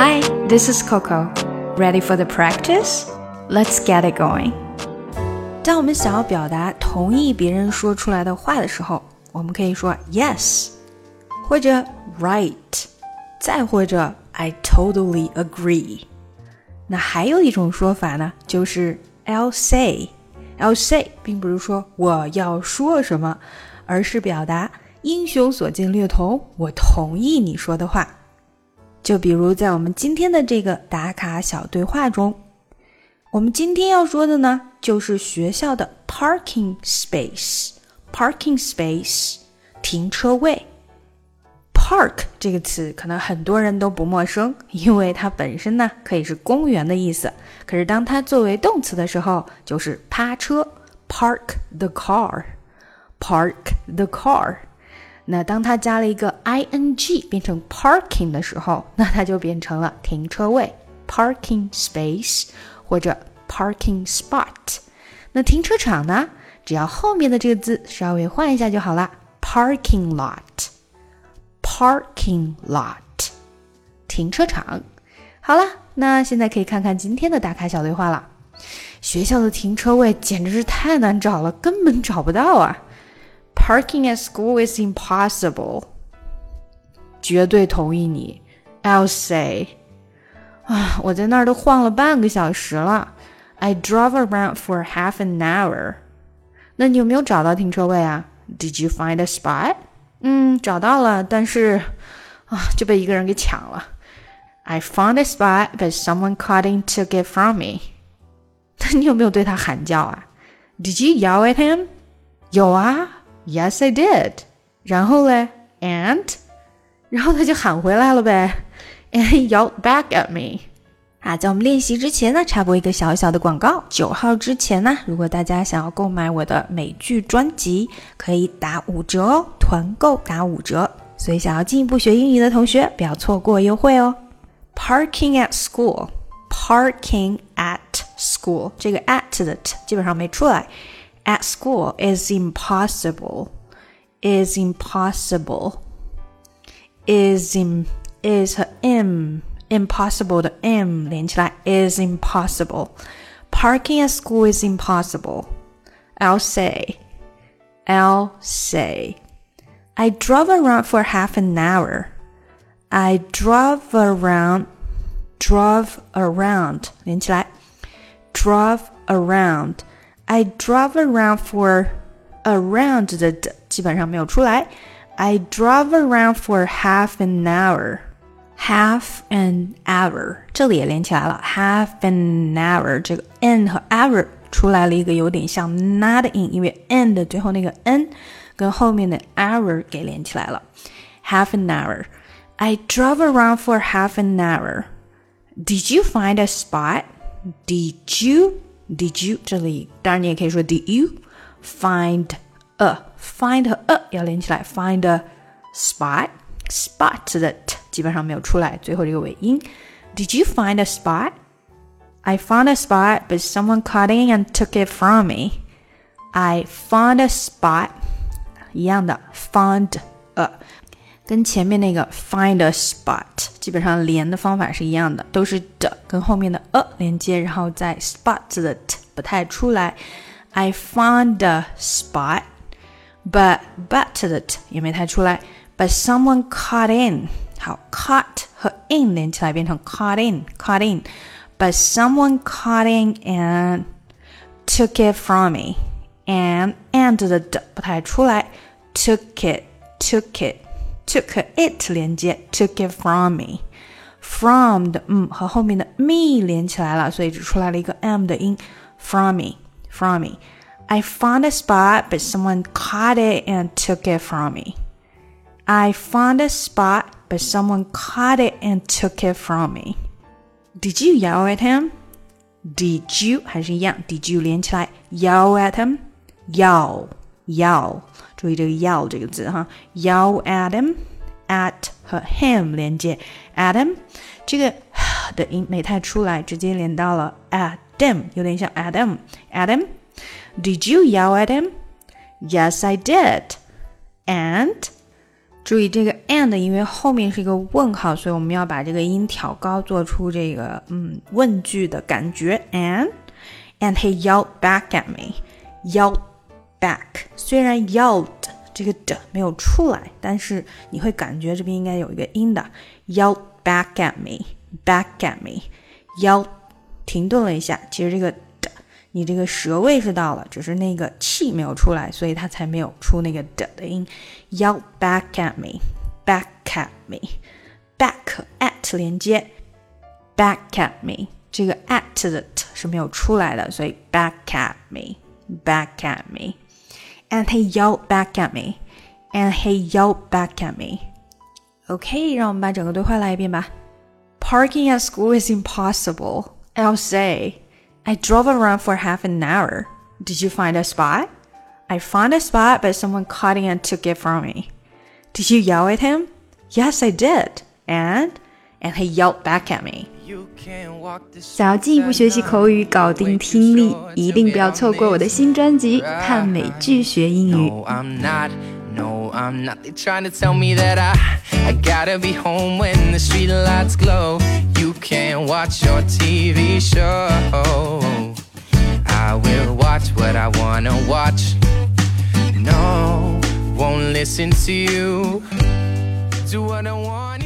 Hi, this is Coco. Ready for the practice? Let's get it going. 当我们想要表达同意别人说出来的话的时候，我们可以说 yes，或者 right，再或者 I totally agree。那还有一种说法呢，就是 I'll say。I'll say 并不是说我要说什么，而是表达英雄所见略同，我同意你说的话。就比如在我们今天的这个打卡小对话中，我们今天要说的呢，就是学校的 parking space。parking space 停车位。park 这个词可能很多人都不陌生，因为它本身呢可以是公园的意思。可是当它作为动词的时候，就是趴车，park the car，park the car。那当它加了一个 ing 变成 parking 的时候，那它就变成了停车位 parking space 或者 parking spot。那停车场呢，只要后面的这个字稍微换一下就好了，parking lot，parking lot，停车场。好了，那现在可以看看今天的打卡小对话了。学校的停车位简直是太难找了，根本找不到啊！Parking at school is impossible. 绝对同意你，I'll say. 啊，我在那儿都晃了半个小时了。I drove around for half an hour. 那你有没有找到停车位啊？Did you find a spot? 嗯，找到了，但是啊，就被一个人给抢了。I found a spot, but someone cut in took it from me. 那你有没有对他喊叫啊？Did you yell at him? 有啊。Yes, I did. 然后嘞，and， 然后他就喊回来了呗，and he yelled back at me。啊，在我们练习之前呢，插播一个小小的广告。九号之前呢，如果大家想要购买我的美剧专辑，可以打五折哦，团购打五折。所以想要进一步学英语的同学，不要错过优惠哦。Parking at school, parking at school，这个 at 的 t 基本上没出来。at school is impossible. Is impossible. Is im is 和 m impossible 的 m 连起来 is impossible. Parking at school is impossible. I'll say. I'll say. I drove around for half an hour. I drove around. Drove around 连起来 drove around I drove around for around 的基本上没有出来。 I drove around for half an hour. Half an hour，这里也连起来了。Half an hour，这个 n 和 hour 出来了一个有点像 not 的音，因为 n 的最后那个 n 跟后面的 hour 给连起来了。Half an hour. I drove around for half an hour. Did you find a spot? Did you? Did you 这里当然你也可以说 Did you find a find 和 a 要连起来，find a spot spot 的 t 基本上没有出来，最后这个尾音。Did you find a spot? I found a spot, but someone cut in and took it from me. I found a spot，一样的，found a 跟前面那个 find a spot 基本上连的方法是一样的，都是的跟后面的 a 连接，然后在 spot 的 t 不太出来。I found a spot，but but 的 t 也没太出来。But someone cut in，好，cut 和 in 连起来变成 cut in，cut in。But someone cut in and took it from me。and and 的 d 不太出来，took it，took it。took it 连接，took it from me。from 的嗯和后面的 me 连起来了，所以只出来了一个 m 的音。from me, from me. I found a spot, but someone caught it and took it from me. I found a spot, but someone caught it and took it from me. Did you yell at him? Did you 还是一样？Did you 连起来？Yell at him? Yell, yell. 注意这个 yell 这个字哈，yell at him，at 和 him 连接，Adam 这个的音没太出来，直接连到了 Adam，有点像 Adam。Adam, did you yell at him? Yes, I did. And 注意这个 and，因为后面是一个问号，所以我们要把这个音调高，做出这个嗯问句的感觉。And and he yelled back at me. Yelled back，虽然 yelled 这个的没有出来，但是你会感觉这边应该有一个音的。Yelled back at me. Back at me. Yelled，停顿了一下，其实这个。 你这个舌位是到了，只是那个气没有出来，所以它才没有出那个的的音。Yell back at me, back at me, back at 连接，back at me 这个 at 的 t 是没有出来的，所以 back at me, back at me, and he yelled back at me, and he yelled back at me. OK，让我们把整个对话来一遍吧。Parking at school is impossible. I'll say. I drove around for half an hour. Did you find a spot? I found a spot, but someone caught it and took it from me. Did you yell at him? Yes, I did. And? And he yelled back at me. 想要进一步学习口语，搞定听力，一定不要错过我的新专辑《看美剧学英语》。No, I'm not. They trying to tell me that I I gotta be home when the street lights glow. You can't watch your TV show. I will watch what I wanna watch. No, won't listen to you. Do what I want.